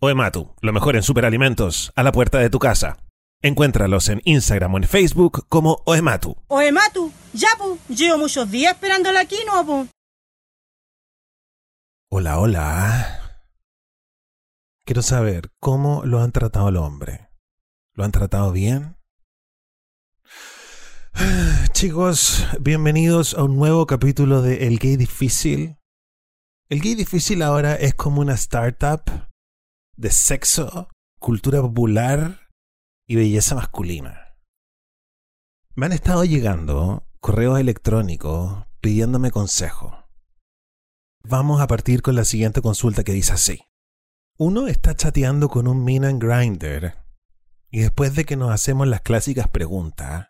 Oematu, lo mejor en superalimentos, a la puerta de tu casa. Encuéntralos en Instagram o en Facebook como Oematu. Oematu, ya pu, llevo muchos días esperando la quinoa pu. Hola, hola. Quiero saber cómo lo han tratado al hombre. ¿Lo han tratado bien? Chicos, bienvenidos a un nuevo capítulo de El Gay Difícil. El Gay Difícil ahora es como una startup de sexo, cultura popular y belleza masculina. Me han estado llegando correos electrónicos pidiéndome consejo. Vamos a partir con la siguiente consulta que dice así. Uno está chateando con un mina Grinder y después de que nos hacemos las clásicas preguntas,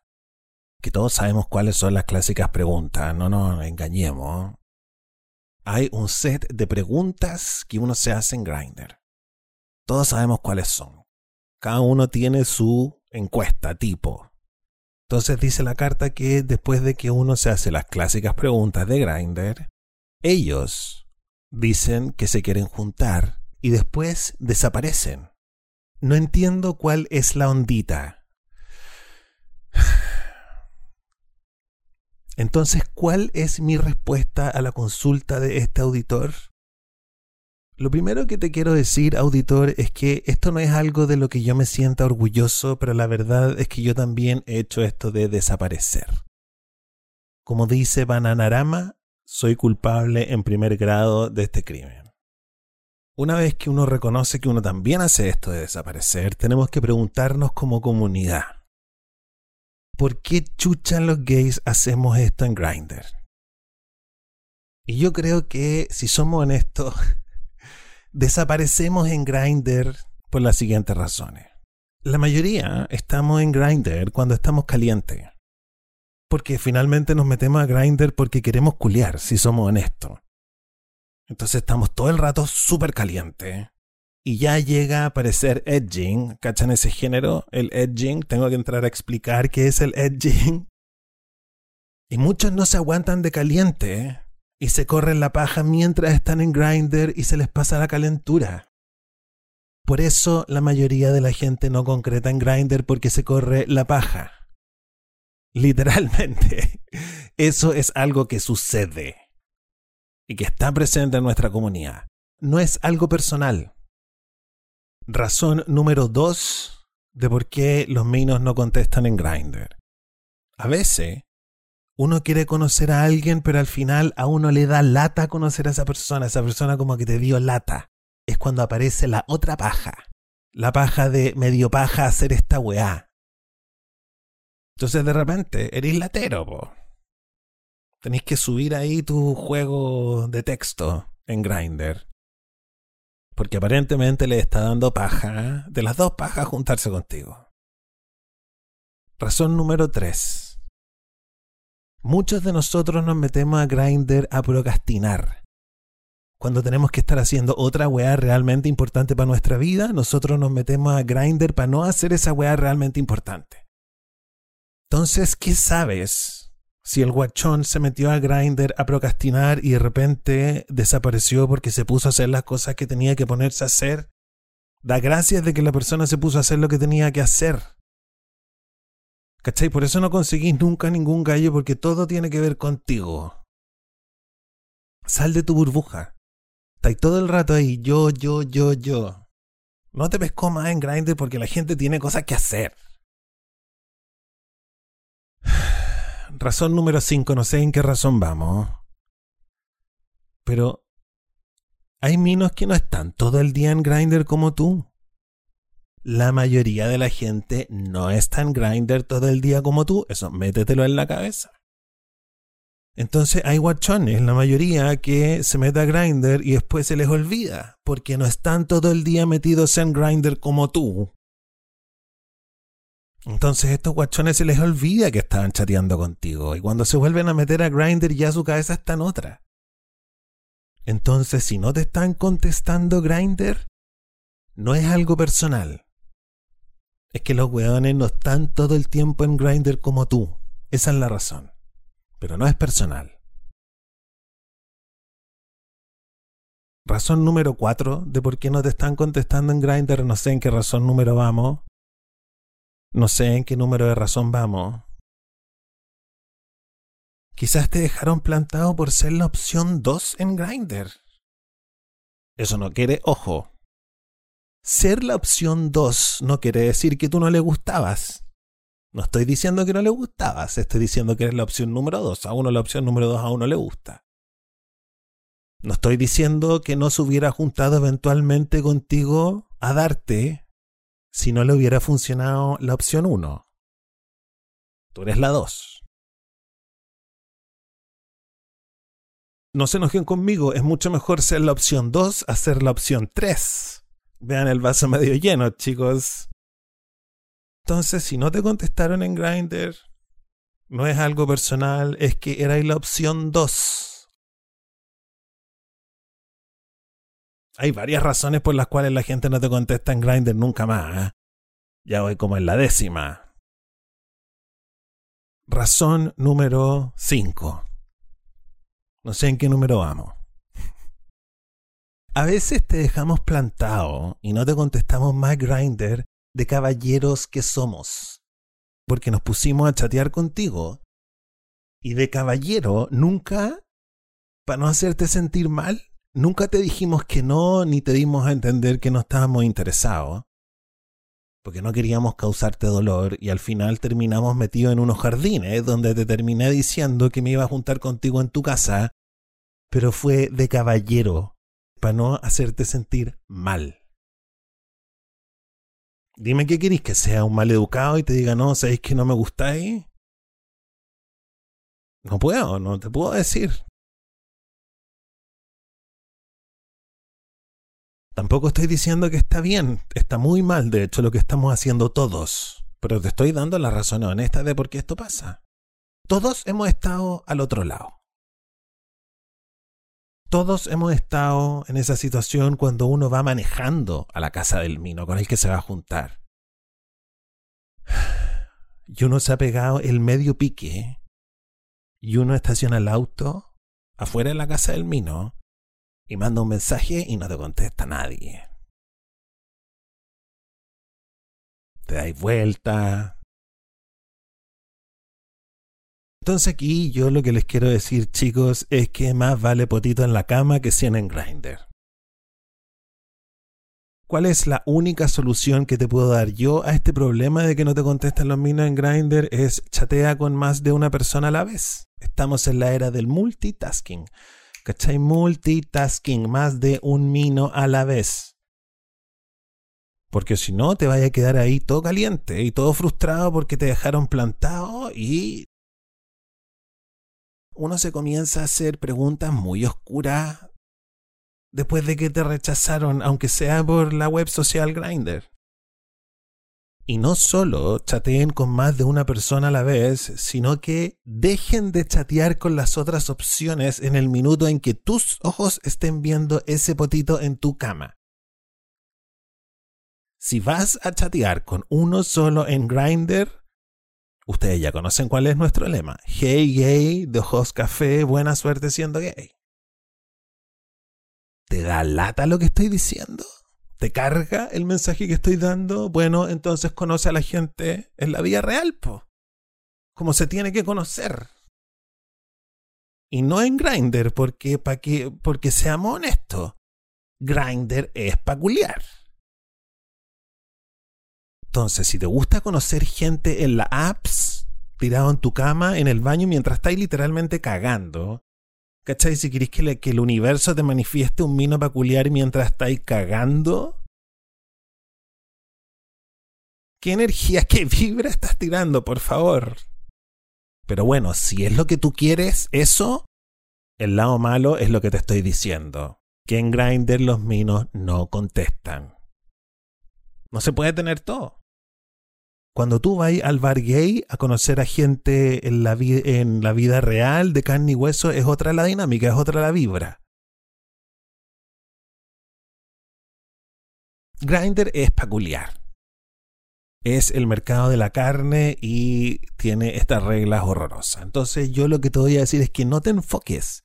que todos sabemos cuáles son las clásicas preguntas, no nos engañemos, hay un set de preguntas que uno se hace en Grinder. Todos sabemos cuáles son. Cada uno tiene su encuesta tipo. Entonces dice la carta que después de que uno se hace las clásicas preguntas de Grinder, ellos dicen que se quieren juntar y después desaparecen. No entiendo cuál es la ondita. Entonces, ¿cuál es mi respuesta a la consulta de este auditor? Lo primero que te quiero decir, auditor, es que esto no es algo de lo que yo me sienta orgulloso, pero la verdad es que yo también he hecho esto de desaparecer. Como dice Bananarama, soy culpable en primer grado de este crimen. Una vez que uno reconoce que uno también hace esto de desaparecer, tenemos que preguntarnos como comunidad. ¿Por qué chuchan los gays hacemos esto en Grindr? Y yo creo que, si somos honestos, desaparecemos en Grindr por las siguientes razones. La mayoría estamos en Grindr cuando estamos calientes. Porque finalmente nos metemos a Grindr porque queremos culiar, si somos honestos. Entonces estamos todo el rato súper calientes. Y ya llega a aparecer edging. ¿Cachan ese género? El edging. Tengo que entrar a explicar qué es el edging. Y muchos no se aguantan de caliente y se corren la paja mientras están en Grindr y se les pasa la calentura. Por eso la mayoría de la gente no concreta en Grindr porque se corre la paja. Literalmente, eso es algo que sucede y que está presente en nuestra comunidad. No es algo personal. Razón número dos de por qué los minos no contestan en Grindr. A veces uno quiere conocer a alguien, pero al final a uno le da lata conocer a esa persona. Esa persona como que te dio lata. Es cuando aparece la otra paja. La paja de medio paja hacer esta weá. Entonces de repente eres latero, po. Tenéis que subir ahí tu juego de texto en Grindr. Porque aparentemente le está dando paja, de las dos pajas, juntarse contigo. Razón número 3 Muchos de nosotros nos metemos a Grindr a procrastinar. Cuando tenemos que estar haciendo otra weá realmente importante para nuestra vida, nosotros nos metemos a Grindr para no hacer esa weá realmente importante. Entonces, ¿qué sabes? Si el guachón se metió a Grindr a procrastinar y de repente desapareció porque se puso a hacer las cosas que tenía que ponerse a hacer, da gracias de que la persona se puso a hacer lo que tenía que hacer. ¿Cachai? Por eso no conseguís nunca ningún gallo porque todo tiene que ver contigo. Sal de tu burbuja. Estáis todo el rato ahí, yo, yo, yo, yo. No te pesco más en Grindr porque la gente tiene cosas que hacer. Razón número 5, no sé en qué razón vamos. Pero hay minos que no están todo el día en Grindr como tú la mayoría de la gente no está en Grindr todo el día como tú. Eso, métetelo en la cabeza. Entonces hay guachones, la mayoría, que se mete a Grindr y después se les olvida, porque no están todo el día metidos en Grindr como tú. Entonces estos guachones se les olvida que estaban chateando contigo y cuando se vuelven a meter a Grindr ya su cabeza está en otra. Entonces si no te están contestando Grindr, no es algo personal. Es que los weones no están todo el tiempo en Grindr como tú. Esa es la razón. Pero no es personal. Razón número cuatro de por qué no te están contestando en Grindr, no sé en qué razón número vamos. No sé en qué número de razón vamos. Quizás te dejaron plantado por ser la opción 2 en Grindr. Eso no quiere, ojo. Ser la opción 2 no quiere decir que tú no le gustabas. No estoy diciendo que no le gustabas, estoy diciendo que eres la opción número 2. A uno la opción número 2 a uno le gusta. No estoy diciendo que no se hubiera juntado eventualmente contigo a darte si no le hubiera funcionado la opción 1. Tú eres la 2. No se enojen conmigo, es mucho mejor ser la opción 2 a ser la opción 3. Vean el vaso medio lleno, chicos. Entonces, si no te contestaron en Grindr, no es algo personal, es que erais la opción 2 Hay varias razones por las cuales la gente no te contesta en Grindr nunca más. ¿eh? Ya voy como en la décima. Razón número 5. No sé en qué número vamos. A veces te dejamos plantado y no te contestamos más Grindr de caballeros que somos. Porque nos pusimos a chatear contigo. Y de caballero nunca, para no hacerte sentir mal, nunca te dijimos que no, ni te dimos a entender que no estábamos interesados, porque no queríamos causarte dolor y al final terminamos metidos en unos jardines donde te terminé diciendo que me iba a juntar contigo en tu casa, pero fue de caballero, para no hacerte sentir mal. Dime qué querís, que sea un mal educado y te diga, no, ¿sabéis que no me gustáis? No puedo, no te puedo decir. Tampoco estoy diciendo que está bien, está muy mal, de hecho, lo que estamos haciendo todos. Pero te estoy dando la razón honesta de por qué esto pasa. Todos hemos estado al otro lado. Todos hemos estado en esa situación cuando uno va manejando a la casa del mino con el que se va a juntar. Y uno se ha pegado el medio pique y uno estaciona el auto afuera de la casa del mino y manda un mensaje y no te contesta nadie. Te dais vuelta. Entonces aquí yo lo que les quiero decir chicos es que más vale potito en la cama que 100 en grinder. ¿Cuál es la única solución que te puedo dar yo a este problema de que no te contestan los minos en Grindr? Es chatea con más de una persona a la vez. Estamos en la era del multitasking. ¿Cachai? Multitasking, más de un mino a la vez. Porque si no, te vaya a quedar ahí todo caliente y todo frustrado porque te dejaron plantado y uno se comienza a hacer preguntas muy oscuras después de que te rechazaron, aunque sea por la web social Grinder. Y no solo chateen con más de una persona a la vez, sino que dejen de chatear con las otras opciones en el minuto en que tus ojos estén viendo ese potito en tu cama. Si vas a chatear con uno solo en Grindr, ustedes ya conocen cuál es nuestro lema. Hey gay, de ojos café, buena suerte siendo gay. ¿Te da lata lo que estoy diciendo? te carga el mensaje que estoy dando, bueno, entonces conoce a la gente en la vida real, po. Como se tiene que conocer. Y no en Grindr, porque, pa que, porque seamos honestos, Grindr es peculiar. Entonces, si te gusta conocer gente en las apps, tirado en tu cama, en el baño, mientras estáis literalmente cagando, ¿Cachai? Si queréis que, que, el universo te manifieste un mino peculiar mientras estáis cagando. ¿Qué energía, qué vibra estás tirando, por favor? Pero bueno, si es lo que tú quieres, eso, el lado malo es lo que te estoy diciendo. Que en Grindr los minos no contestan. No se puede tener todo. Cuando tú vas al bar gay a conocer a gente en la, en la vida real de carne y hueso, es otra la dinámica, es otra la vibra. Grinder es peculiar. Es el mercado de la carne y tiene estas reglas horrorosas. Entonces yo lo que te voy a decir es que no te enfoques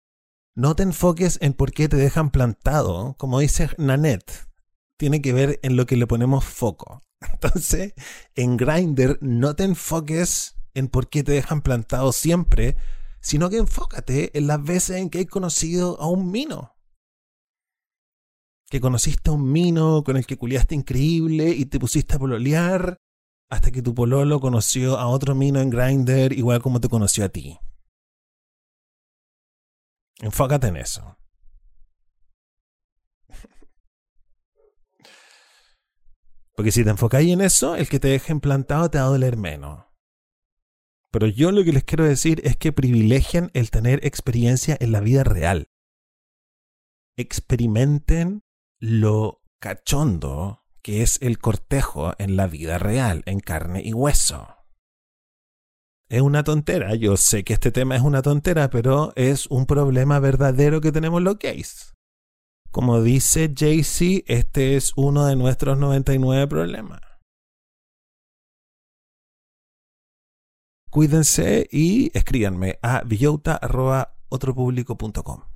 No te enfoques en por qué te dejan plantado. Como dice Nanette, tiene que ver en lo que le ponemos foco. Entonces, en Grindr no te enfoques en por qué te dejan plantado siempre, sino que enfócate en las veces en que hay conocido a un mino. Que conociste a un mino con el que culiaste increíble y te pusiste a pololear hasta que tu pololo conoció a otro mino en Grindr igual como te conoció a ti. Enfócate en eso. Porque si te enfocáis en eso, el que te deje implantado te va a doler menos. Pero yo lo que les quiero decir es que privilegien el tener experiencia en la vida real. Experimenten lo cachondo que es el cortejo en la vida real, en carne y hueso. Es una tontera, yo sé que este tema es una tontera, pero es un problema verdadero que tenemos los gays. Como dice Jay-Z, este es uno de nuestros 99 problemas. Cuídense y escríbanme a villota.otropublico.com.